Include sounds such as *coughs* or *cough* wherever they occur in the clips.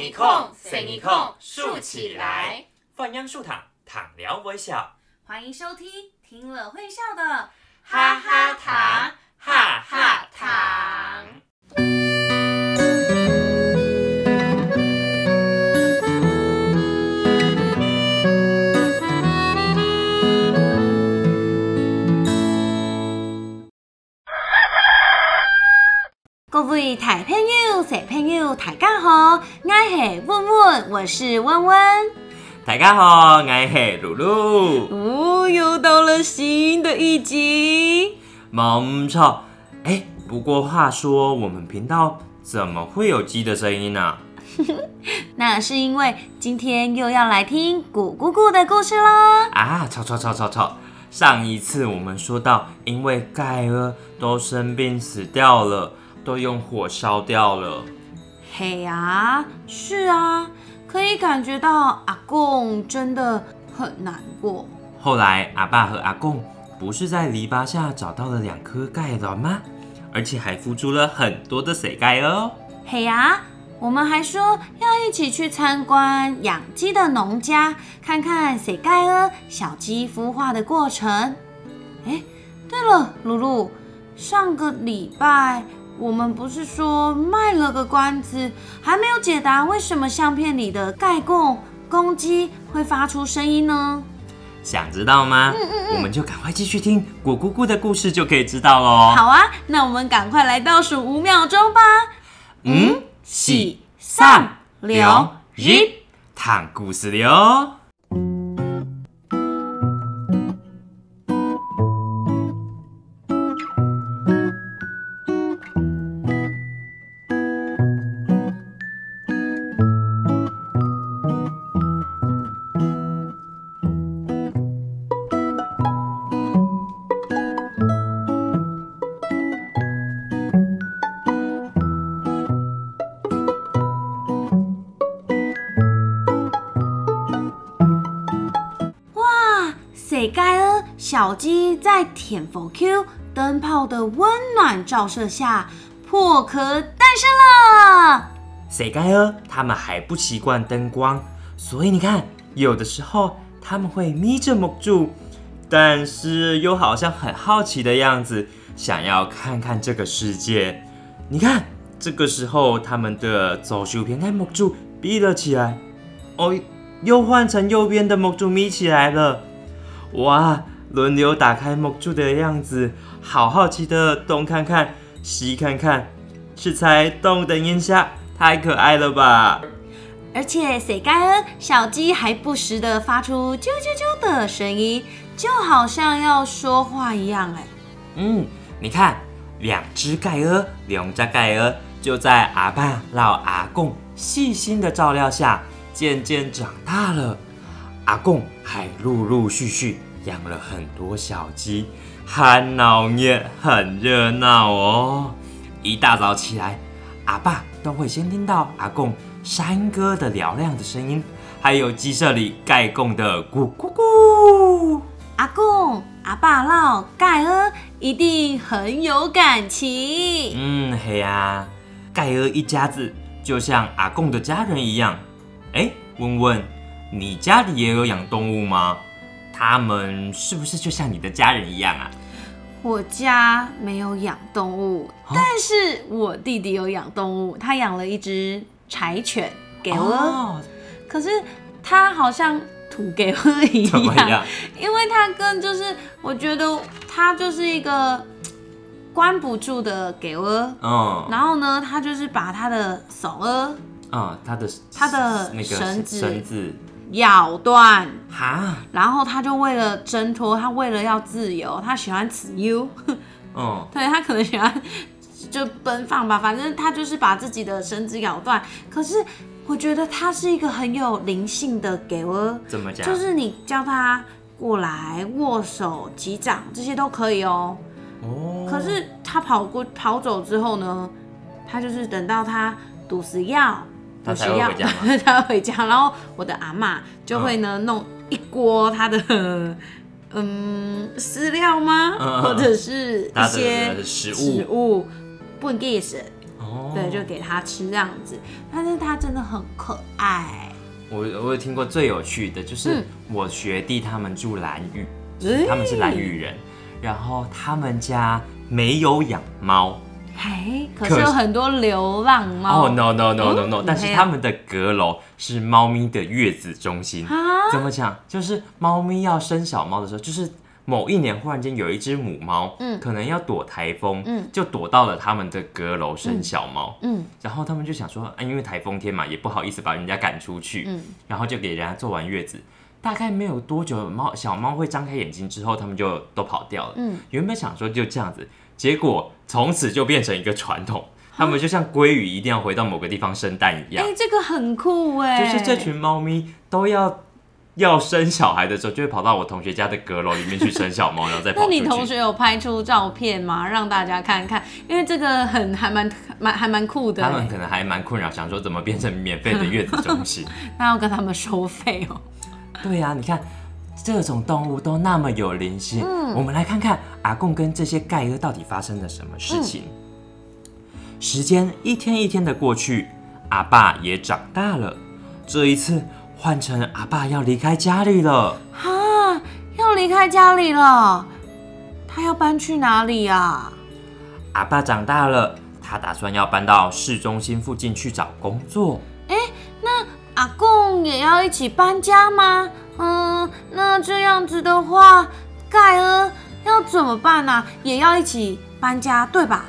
一空，省一空，竖起来。放央竖躺，躺聊微笑。欢迎收听听了会笑的哈哈糖，哈哈糖。位大朋友、小朋友，大家好，我是温温，我是温温。大家好，我是露露。哦，又到了新的一集。没错，哎，不过话说，我们频道怎么会有鸡的声音呢、*laughs* 那是因为今天又要来听古姑姑的故事喽。啊，吵吵吵吵吵！上一次我们说到，因为盖儿都生病死掉了，都用火烧掉了。嘿呀，是啊，可以感觉到阿贡真的很难过。后来阿爸和阿贡不是在篱笆下找到了两颗盖卵吗？而且还孵出了很多的水盖哦。嘿呀，我们还说要一起去参观养鸡的农家，看看水盖鹅小鸡孵化的过程。哎，对了，露露，上个礼拜我们不是说卖了个关子，还没有解答为什么相片里的盖贡公鸡会发出声音呢？想知道吗？我们就赶快继续听果姑姑的故事，就可以知道喽。好啊，那我们赶快来倒数五秒钟吧。五、四、三、两、一，躺故事了小鸡在舔佛 Q 灯泡的温暖照射下，破壳诞生了。谁盖儿他们还不习惯灯光，所以你看，有的时候他们会眯着目住，但是又好像很好奇的样子，想要看看这个世界。你看，这个时候他们的左手边的目珠闭了起来，哦，又换成右边的目珠眯起来了。哇，轮流打开木柱的样子，好好奇的东看看西看看，是才动等一下。太可爱了吧！而且水盖儿小鸡还不时的发出啾啾啾的声音，就好像要说话一样。哎，嗯，你看，两只盖鹅，两只盖鹅就在阿爸老阿公细心的照料下，渐渐长大了。阿公还陆陆续续养了很多小鸡，很闹热，很热闹哦。一大早起来，阿爸都会先听到阿贡山歌的嘹亮的声音，还有鸡舍里盖贡的咕咕咕。阿贡、阿爸唠盖儿一定很有感情。嗯，嘿呀、盖儿一家子就像阿贡的家人一样。哎，问问，你家里也有养动物吗？他们是不是就像你的家人一样啊？我家没有养动物，但是我弟弟有养动物，他养了一只柴犬给我。哦，可是他好像土给我一样？因为他跟就是我觉得他就是一个嘖关不住的给我。嗯然后呢，他就是把他的手儿嗯，他的他的那个绳子绳子，咬断，哈，然后他就为了挣脱，他为了要自由，他喜欢自由，哦，*laughs* 对他可能喜欢就奔放吧，反正他就是把自己的绳子咬断。可是我觉得他是一个很有灵性的给我，怎么讲？就是你叫他过来握手、击掌这些都可以哦。哦，可是他跑过跑走之后呢，他就是等到他毒死药，他毒死药才会回家吗？*laughs* 他要回家，然后我的阿嬷就会呢、弄一锅他的嗯饲料吗？或者是一些食物食物不给食，哦对，就给他吃这样子。但是它真的很可爱，我我有听过最有趣的，就是嗯我学弟他们住蓝屿，诶他们是蓝屿人，然后他们家没有养猫。嘿，可可是是有很多流浪猫。哦、no no no no no！、嗯但是他们的阁楼是猫咪的月子中心。啊，怎么讲？就是猫咪要生小猫的时候，就是某一年忽然间有一只母猫，嗯可能要躲台风，嗯就躲到了他们的阁楼生小猫。嗯然后他们就想说，啊，因为台风天嘛，也不好意思把人家赶出去，嗯然后就给人家做完月子。大概没有多久，猫小猫会张开眼睛之后，他们就都跑掉了。嗯，原本想说就这样子，结果从此就变成一个传统，他们就像鲑鱼一定要回到某个地方生蛋一样哎、样，这个很酷哎，就是这群猫咪都要要生小孩的时候，就会跑到我同学家的阁楼里面去生小猫，然后再跑 *laughs* 那。你同学有拍出照片吗？让大家看看，因为这个很还蛮蛮还蛮酷的欸。他们可能还蛮困扰，想说怎么变成免费的月子中心。*laughs* 那要跟他们收费哦。对呀、你看这种动物都那么有灵性，嗯我们来看看阿贡跟这些盖哥到底发生了什么事情。时间一天一天的过去，阿爸也长大了。这一次换成阿爸要离开家里了。哈，要离开家里了，他要搬去哪里啊？阿爸长大了，他打算要搬到市中心附近去找工作。阿公也要一起搬家吗？嗯，那这样子的话，盖尔要怎么办呢、也要一起搬家，对吧？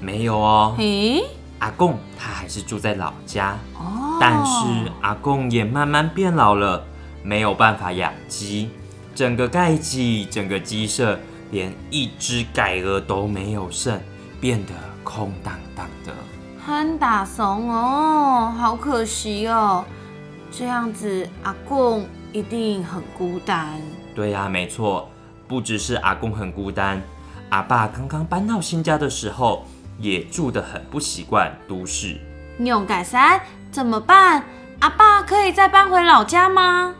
没有哦，诶，阿贡他还是住在老家。哦，但是阿贡也慢慢变老了，没有办法养鸡，整个盖鸡，整个鸡舍连一只盖鹅都没有剩，变得空荡荡的。很打怂哦，好可惜哦。这样子，阿公一定很孤单。对呀、没错，不只是阿公很孤单，阿爸刚刚搬到新家的时候，也住得很不习惯都市。用改三怎么办？阿爸可以再搬回老家吗？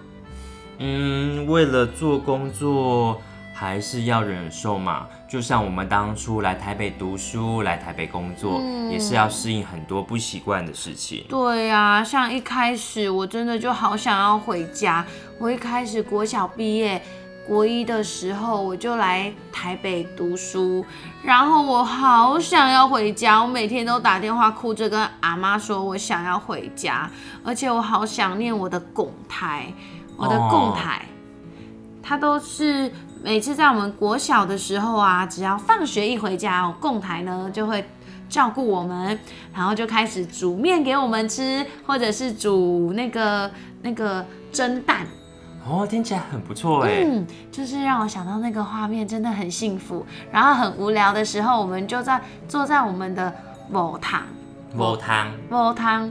嗯，为了做工作，还是要忍受嘛。就像我们当初来台北读书、来台北工作，嗯也是要适应很多不习惯的事情。对呀、像一开始我真的就好想要回家。我一开始国小毕业，国一的时候我就来台北读书，然后我好想要回家，我每天都打电话哭着跟阿妈说我想要回家，而且我好想念我的拱台，我的拱台。它都是每次在我们国小的时候啊，只要放学一回家，哦，供台呢就会照顾我们，然后就开始煮面给我们吃，或者是煮那个那个蒸蛋，哦，听起来很不错哎。嗯，就是让我想到那个画面真的很幸福。然后很无聊的时候，我们就在坐在我们的某堂煲汤，煲汤。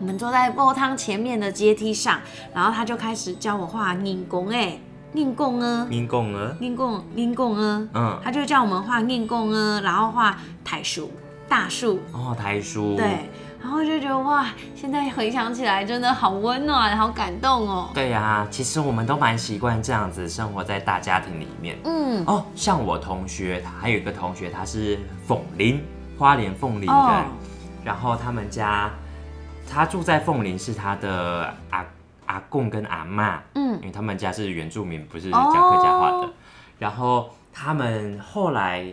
我们坐在煲汤前面的阶梯上，然后他就开始教我画拧弓，哎，硬弓呢？民工儿，硬贡硬贡啊，嗯，他就叫我们画硬贡呢，然后画台树、大树，哦，台书，对，然后就觉得哇，现在回想起来真的好温暖，好感动哦。对呀、其实我们都蛮习惯这样子生活在大家庭里面。嗯，哦，像我同学，他还有一个同学，他是凤林，花莲凤林人，哦。然后他们家，他住在凤林，是他的阿阿公跟阿妈，嗯因为他们家是原住民，不是讲客家话的。哦然后他们后来，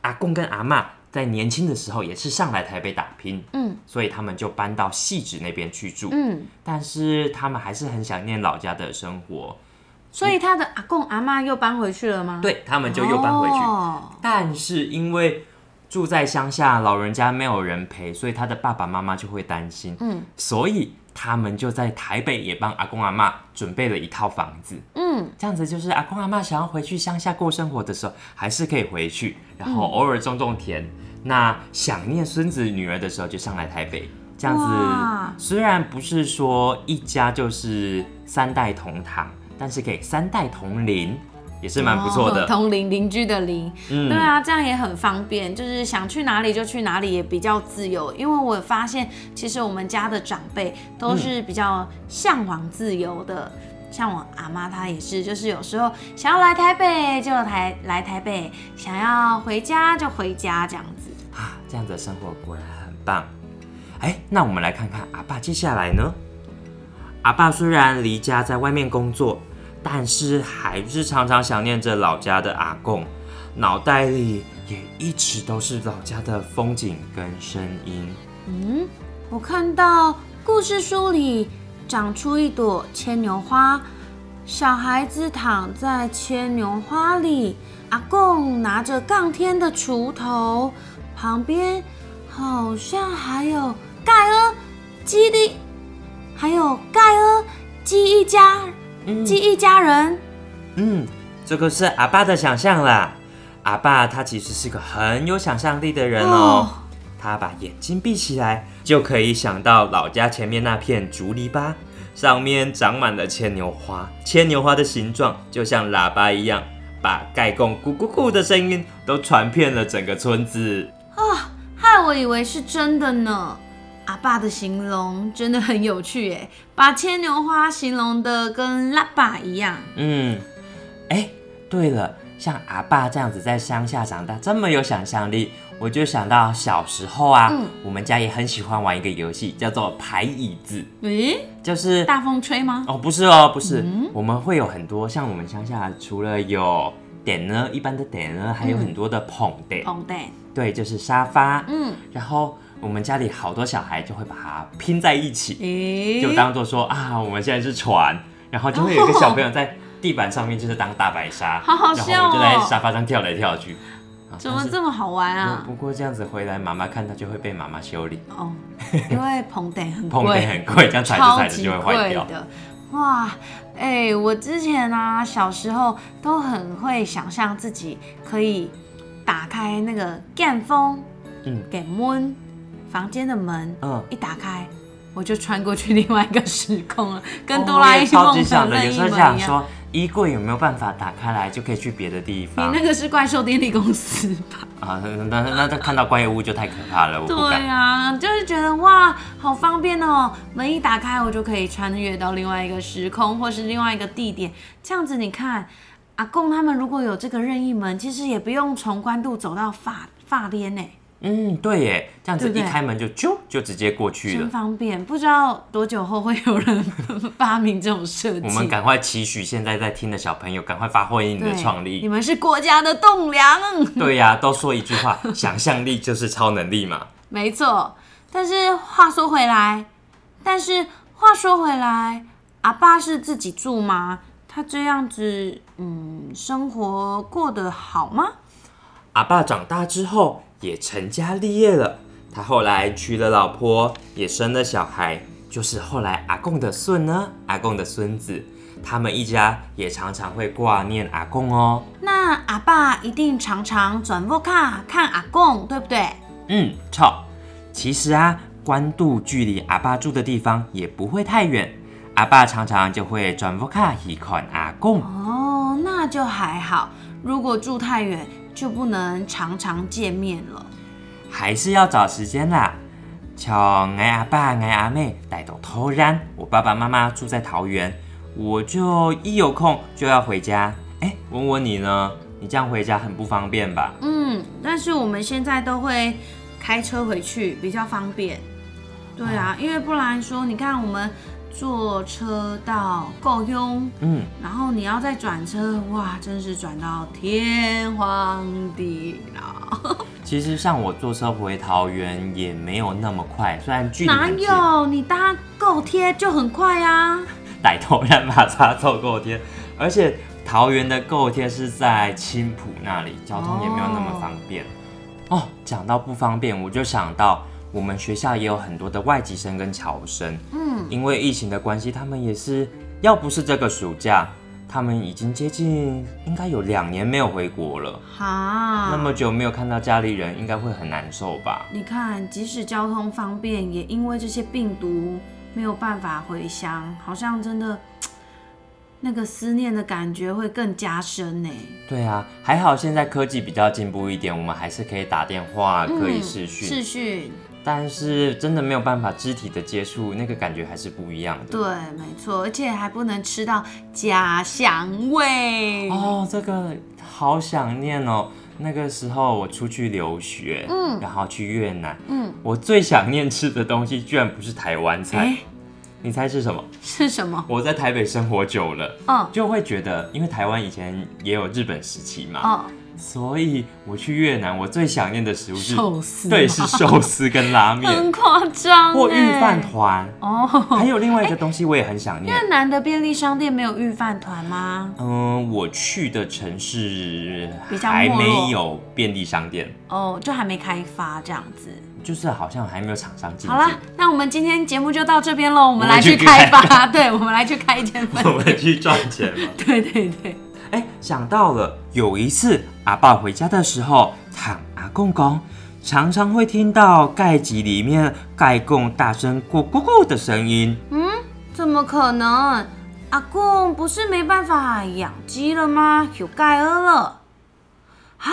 阿公跟阿妈在年轻的时候也是上来台北打拼，嗯所以他们就搬到汐止那边去住。嗯，但是他们还是很想念老家的生活，所以他的阿公阿妈又搬回去了吗？，对他们就又搬回去。哦、但是因为住在乡下，老人家没有人陪，所以他的爸爸妈妈就会担心，嗯所以他们就在台北也帮阿公阿妈准备了一套房子。嗯，这样子就是阿公阿妈想要回去乡下过生活的时候，还是可以回去，然后偶尔种种田。那想念孙子女儿的时候，就上来台北。这样子虽然不是说一家就是三代同堂，但是可以三代同龄，也是蛮不错的。哦同邻邻居的邻，嗯对啊，这样也很方便，就是想去哪里就去哪里，也比较自由。因为我发现，其实我们家的长辈都是比较向往自由的。像我阿妈，她也是，就是有时候想要来台北就台来台北，想要回家就回家这样子。啊，这样子的生活果然很棒。哎，那我们来看看阿爸接下来呢？阿爸虽然离家在外面工作，但是还是常常想念着老家的阿贡，脑袋里也一直都是老家的风景跟声音。嗯，我看到故事书里长出一朵牵牛花，小孩子躺在牵牛花里，阿贡拿着杠天的锄头，旁边好像还有盖尔、基地，还有盖尔、基一家、基一家人。嗯，这个是阿爸的想象啦。阿爸他其实是个很有想象力的人哦。他把眼睛闭起来，就可以想到老家前面那片竹篱笆，上面长满了牵牛花。牵牛花的形状就像喇叭一样，把盖贡咕咕咕的声音都传遍了整个村子。啊，害我以为是真的呢。阿爸的形容真的很有趣耶，*laughs* 把牵牛花形容的跟拉爸一样。嗯，哎，对了，像阿爸这样子在乡下长大，这么有想象力。我就想到小时候啊，我们家也很喜欢玩一个游戏，叫做排椅子。诶，就是大风吹吗？哦，不是哦，不是。我们会有很多，像我们乡下除了有点呢，一般的点呢，还有很多的捧垫。捧垫。对，就是沙发。嗯。然后我们家里好多小孩就会把它拼在一起，就当做说啊，我们现在是船，然后就会有一个小朋友在地板上面，就是当大白鲨，好好笑哦。然后我们就在沙发上跳来跳去。怎么这么好玩啊？不过这样子回来，妈妈看到就会被妈妈修理哦，*laughs* 因为棚顶很贵，棚顶很贵，这样踩着踩着就会坏掉。哇，哎，我之前啊，小时候都很会想象自己可以打开那个电风，嗯，给门房间的门，嗯，一打开我就穿过去另外一个时空了，跟哆啦 A 梦的那一模一样。衣柜有没有办法打开来就可以去别的地方？你那个是怪兽电力公司吧？啊，那那那看到怪物就太可怕了，我不对啊，就是觉得哇，好方便哦，门一打开我就可以穿越到另外一个时空或是另外一个地点。这样子你看，阿公他们如果有这个任意门，其实也不用从关渡走到发发边呢。嗯，对耶，这样子一开门就啾就直接过去了，真方便。不知道多久后会有人 *laughs* 发明这种设计。我们赶快期许现在在听的小朋友，赶快发挥你的创力。你们是国家的栋梁。对呀，都说一句话，想象力就是超能力嘛。没错，但是话说回来，但是话说回来，阿爸是自己住吗？他这样子，嗯，生活过得好吗？阿爸长大之后。也成家立业了，他后来娶了老婆，也生了小孩，就是后来阿公的孙呢，阿公的孙子，他们一家也常常会挂念阿公哦。那阿爸一定常常转播卡看阿公，对不对？嗯，错。其实啊，官渡距离阿爸住的地方也不会太远，阿爸常常就会转播卡一看阿公。哦，那就还好。如果住太远，就不能常常见面了，还是要找时间啦。像爱阿爸、爱阿妹带到桃然，我爸爸妈妈住在桃园，我就一有空就要回家。哎，问问你呢？你这样回家很不方便吧？嗯，但是我们现在都会开车回去，比较方便。对啊，因为不然说，你看我们。坐车到够用，嗯，然后你要再转车，哇，真是转到天荒地老。*laughs* 其实像我坐车回桃园也没有那么快，虽然距离哪有？你搭够贴就很快啊！*laughs* 带头让马叉坐够贴，而且桃园的够贴是在青浦那里，交通也没有那么方便。哦，讲到不方便，我就想到。我们学校也有很多的外籍生跟侨生，嗯，因为疫情的关系，他们也是要不是这个暑假，他们已经接近应该有两年没有回国了。哈，那么久没有看到家里人，应该会很难受吧？你看，即使交通方便，也因为这些病毒没有办法回乡，好像真的 *tsk* 那个思念的感觉会更加深呢。对啊，还好现在科技比较进步一点，我们还是可以打电话，可以视讯，视讯。但是真的没有办法肢体的接触，那个感觉还是不一样的。对，没错，而且还不能吃到家乡味。哦，这个好想念哦！那个时候我出去留学，嗯然后去越南，嗯，我最想念吃的东西居然不是台湾菜，哎，你猜是什么？是什么？我在台北生活久了，嗯就会觉得，因为台湾以前也有日本时期嘛，哦，所以我去越南，我最想念的食物是，寿司对，是寿司跟拉面很夸张或御饭哎团。哦。还有另外一个东西我也很想念，越南的便利商店没有御饭团吗？嗯，我去的城市比较还没有便利商店，哦，就还没开发这样子。就是好像还没有厂商进好了。，那我们今天节目就到这边喽，我们来去去开发，*laughs* 对，我们来去开一间分我们去赚钱嘛。对 *laughs* 对对，哎，想到了，有一次阿爸回家的时候，躺阿公公常常会听到盖集里面盖公大声咕咕咕的声音。嗯怎么可能？阿公不是没办法养鸡了吗？有盖鹅了。啊，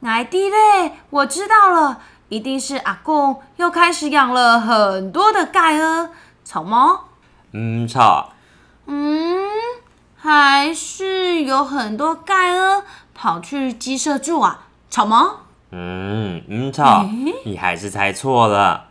奶弟嘞，我知道了，一定是阿公又开始养了很多的盖鹅。草猫，嗯，草，嗯，还是有很多盖鹅跑去鸡舍住啊？草吗，嗯嗯，吵，你还是猜错了。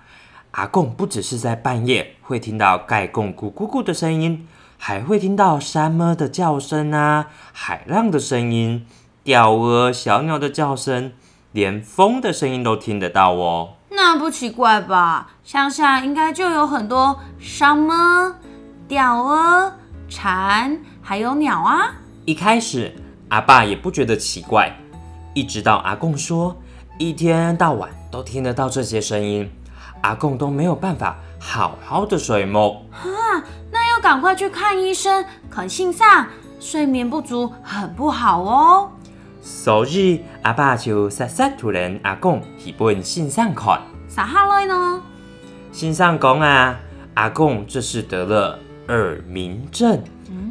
阿贡不只是在半夜会听到盖贡咕咕咕的声音，还会听到山猫的叫声啊，海浪的声音，钓鹅、小鸟的叫声，连风的声音都听得到哦。那不奇怪吧？乡下应该就有很多山猫、钓鹅、蝉，还有鸟啊。一开始阿爸也不觉得奇怪，一直到阿贡说一天到晚都听得到这些声音，阿贡都没有办法好好的睡梦啊。那要赶快去看医生，肯信上睡眠不足很不好哦。所以阿爸就塞塞突然阿公一本信上看，撒哈来呢？信上讲啊，阿公这是得了耳鸣症，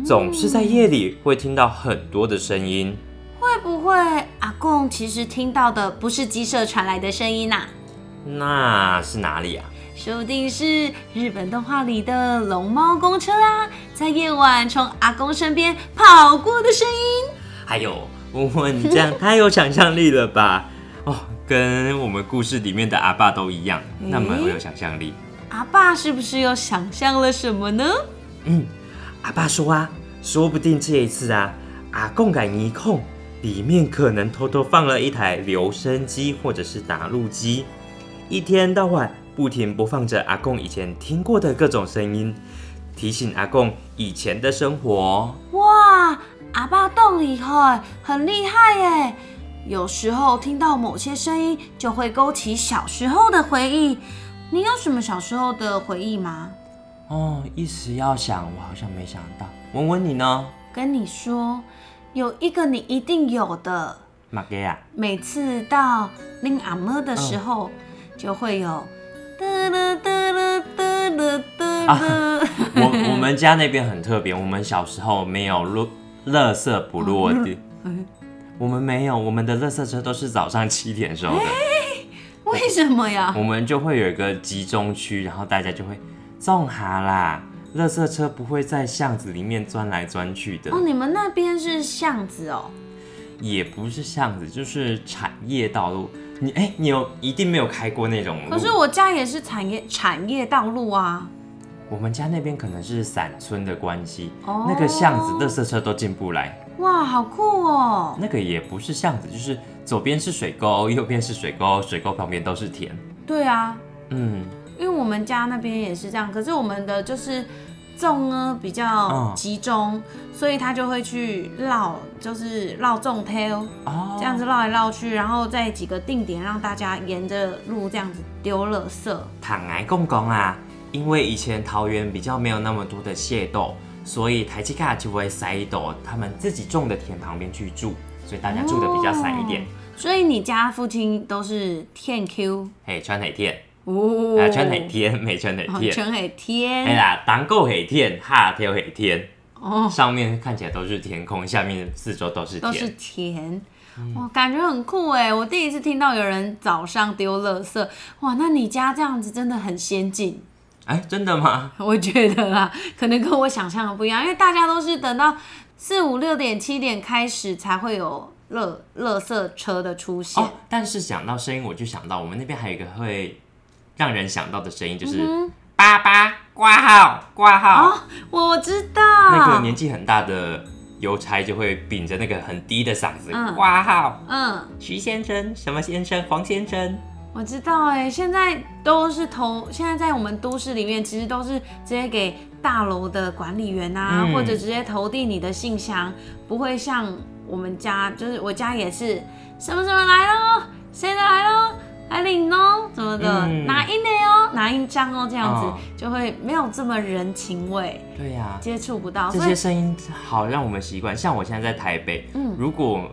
总是在夜里会听到很多的声音。会不会阿公其实听到的不是鸡舍传来的声音呐、啊？那是哪里啊？说不定是日本动画里的龙猫公车啊，在夜晚从阿公身边跑过的声音。还有，我你这样太有想象力了吧？*laughs* 哦，跟我们故事里面的阿爸都一样，那么有想象力。阿爸是不是又想象了什么呢？嗯，阿爸说啊，说不定这一次啊，阿公改泥控里面可能偷偷放了一台留声机或者是打录机，一天到晚不停播放着阿公以前听过的各种声音，提醒阿公以前的生活。哇，阿爸动以后，很厉害耶！有时候听到某些声音，就会勾起小时候的回忆。你有什么小时候的回忆吗？哦，一时要想，我好像没想到。文文你呢？跟你说，有一个你一定有的。马给啊？每次到拎阿嬷的时候，就会有哒啦哒啦哒啦哒啦。我我们家那边很特别，我们小时候没有落垃圾不落的，*laughs* 我们没有，我们的垃圾车都是早上七点收的，为什么呀？我们就会有一个集中区，然后大家就会种哈啦，垃圾车不会在巷子里面钻来钻去的，哦，你们那边是巷子哦。也不是巷子，就是产业道路。你哎、你有一定没有开过那种路？可是我家也是产业产业道路啊。我们家那边可能是散村的关系，哦那个巷子垃圾车都进不来。哇，好酷哦！那个也不是巷子，就是左边是水沟，右边是水沟，水沟旁边都是田。对啊，嗯，因为我们家那边也是这样，可是我们的就是种呢比较嗯集中，所以他就会去绕，就是绕种 tail，哦，这样子绕来绕去，然后在几个定点让大家沿着路这样子丢垃圾。坦来公公啊，因为以前桃园比较没有那么多的蟹斗，所以台积卡就会塞到他们自己种的田旁边去住，所以大家住的比较散一点。所以你家附近都是天 Q 嘿，川海田，哦啊，川海天，没全海哦田。全海哎天啦，当够海天，下条海天，哦，上面看起来都是天空，下面四周都是都是田。哇，感觉很酷哎！我第一次听到有人早上丢垃圾，哇，那你家这样子真的很先进。哎，真的吗？*laughs* 我觉得啦，可能跟我想象的不一样，因为大家都是等到四五六点、七点开始才会有垃垃圾车的出现。哦，但是想到声音，我就想到我们那边还有一个会让人想到的声音，就是爸爸挂号挂号。哦，我知道。那个年纪很大的邮差就会秉着那个很低的嗓子嗯挂号。嗯，徐先生，什么先生？黄先生。我知道哎，现在都是投，现在在我们都市里面，其实都是直接给大楼的管理员啊，嗯或者直接投递你的信箱，不会像我们家，就是我家也是什么什么来喽，谁的来喽，来领哦，怎么的，嗯。拿印的哦，拿印章哦，这样子、哦。就会没有这么人情味，对呀、接触不到，这所以些声音好让我们习惯。像我现在在台北，嗯。如果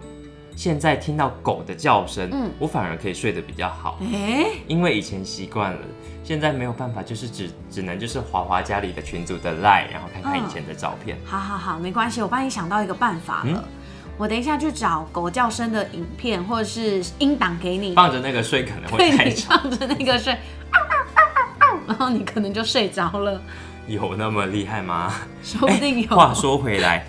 现在听到狗的叫声，嗯。我反而可以睡得比较好，哎、因为以前习惯了，现在没有办法，就是只只能就是滑滑家里的群组的 line，然后看看以前的照片。好好好，没关系，我帮你想到一个办法了。嗯我等一下去找狗叫声的影片或者是音档给你，放着那个睡可能会对你太吵，放着那个睡，然后你可能就睡着了，*laughs* 有那么厉害吗？说不定有。话说回来，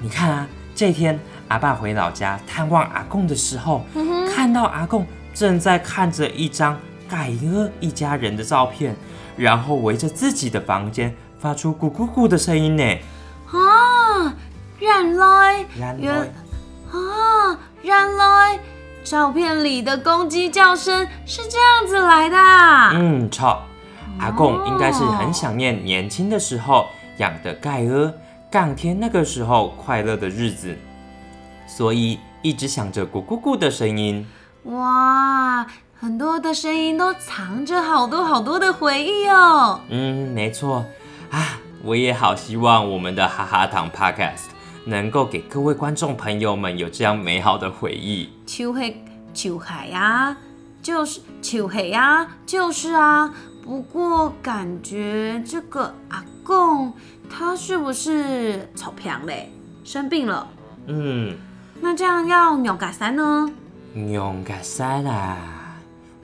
你看啊，这天阿爸回老家探望阿贡的时候，嗯看到阿贡正在看着一张盖尔一家人的照片，然后围着自己的房间发出咕咕咕的声音呢。啊，原来然原后，啊，原来照片里的公鸡叫声是这样子来的啊。嗯，错，阿贡应该是很想念年轻的时候养的盖尔，港天那个时候快乐的日子，所以一直想着咕咕咕的声音。哇，很多的声音都藏着好多好多的回忆哦。嗯，没错啊，我也好希望我们的哈哈糖 Podcast 能够给各位观众朋友们有这样美好的回忆。秋黑秋海呀，就是秋黑呀，就是啊。不过感觉这个阿公他是不是草坪嘞？生病了？嗯，那这样要扭嘎三呢？勇敢三啦，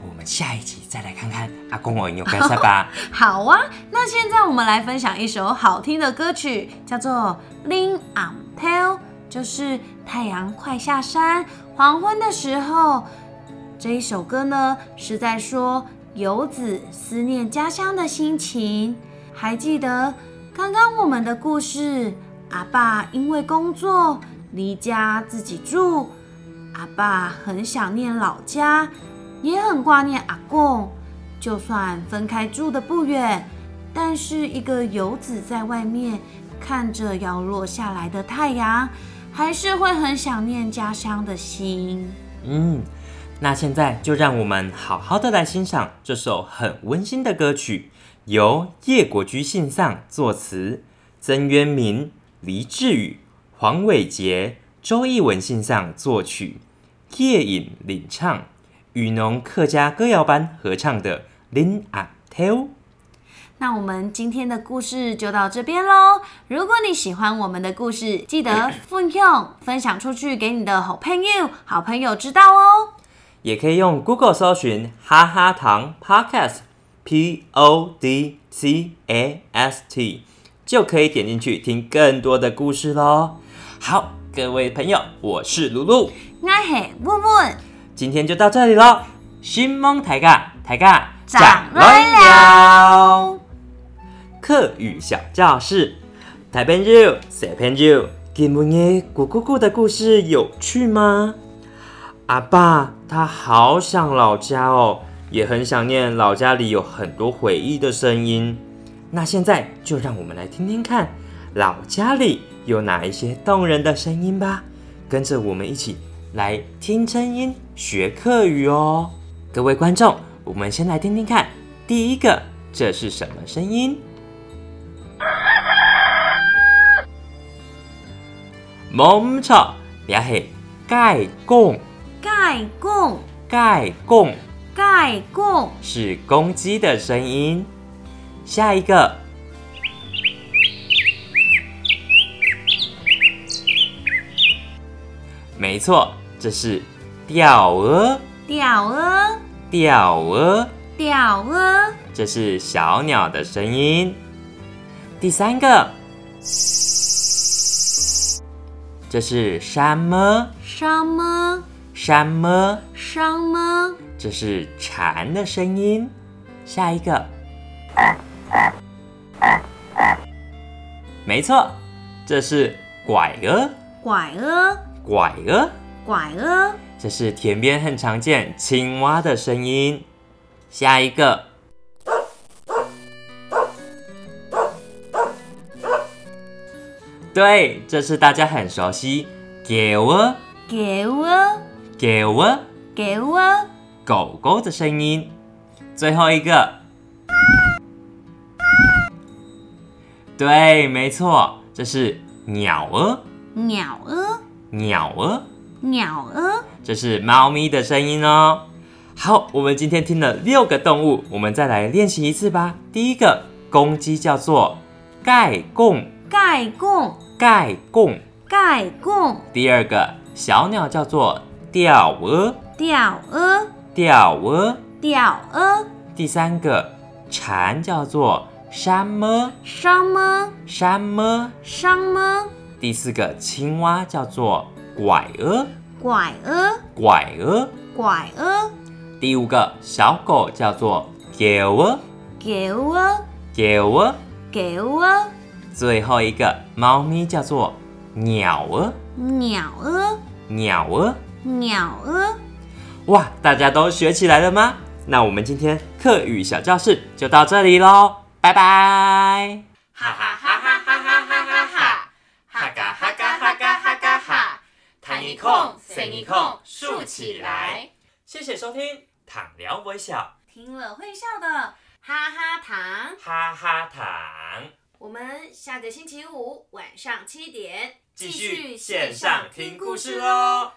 我们下一集再来看看阿公我勇敢三吧。*laughs* 好啊，那现在我们来分享一首好听的歌曲，叫做《Ling on Tail》，就是太阳快下山，黄昏的时候。这一首歌呢，是在说游子思念家乡的心情。还记得刚刚我们的故事，阿爸因为工作离家自己住，阿爸很想念老家，也很挂念阿公。就算分开住的不远，但是一个游子在外面看着要落下来的太阳，还是会很想念家乡的心。嗯，那现在就让我们好好的来欣赏这首很温馨的歌曲，由叶国居信上作词，曾渊明、黎智宇、黄伟杰、周艺文信上作曲，叶颖领唱，雨农客家歌谣班合唱的《林阿 tell》。那我们今天的故事就到这边喽。如果你喜欢我们的故事，记得 *coughs* 分享分享出去给你的好朋友，好朋友知道哦。也可以用 Google 搜寻“哈哈糖 Podcast”，P O D C A S T，就可以点进去听更多的故事喽。好，各位朋友，我是露露，我是问问，今天就到这里喽。新蒙台嘎台嘎长来了。课语小教室，大朋友、小朋友，今晚的咕咕咕的故事有趣吗？阿爸他好想老家哦，也很想念老家里有很多回忆的声音。那现在就让我们来听听看，老家里有哪一些动人的声音吧。跟着我们一起来听声音学课语哦。各位观众，我们先来听听看，第一个这是什么声音？ 멈 춰， 也是盖贡，盖贡，盖贡。盖贡，是公鸡的声音。下一个，没错，这是钓鹅，钓鹅，钓鹅，钓鹅，这是小鸟的声音。第三个，这是山么？山么？山么？山么？这是蝉的声音。下一个，没错，这是拐儿。拐儿，拐儿，拐儿，这是田边很常见青蛙的声音。下一个，对，这是大家很熟悉，给我，给我，给我，给我，狗狗的声音。最后一个，对，没错，这是鸟儿，鸟儿，鸟儿，鸟儿，这是猫咪的声音哦。好，我们今天听了六个动物，我们再来练习一次吧。第一个公鸡叫做盖贡，盖贡，盖贡。盖贡，第二个小鸟叫做钓鹅，钓鹅，钓鹅。钓鹅，第三个蝉叫做山么，山么？山么。山么？第四个青蛙叫做拐鹅，拐鹅，拐鹅。拐鹅，第五个小狗叫做狗鹅，狗鹅，狗鹅。给我，最后一个猫咪叫做鸟儿，鸟儿，鸟儿。鸟儿。哇，大家都学起来了吗？那我们今天课语小教室就到这里喽，拜拜。哈哈哈哈哈哈哈哈哈，哈嘎哈嘎哈嘎哈嘎哈，弹一空，伸一空，竖起来。谢谢收听，躺聊微笑，听了会笑的，哈哈糖。哈哈糖，我们下个星期五晚上七点继续线上听故事哦。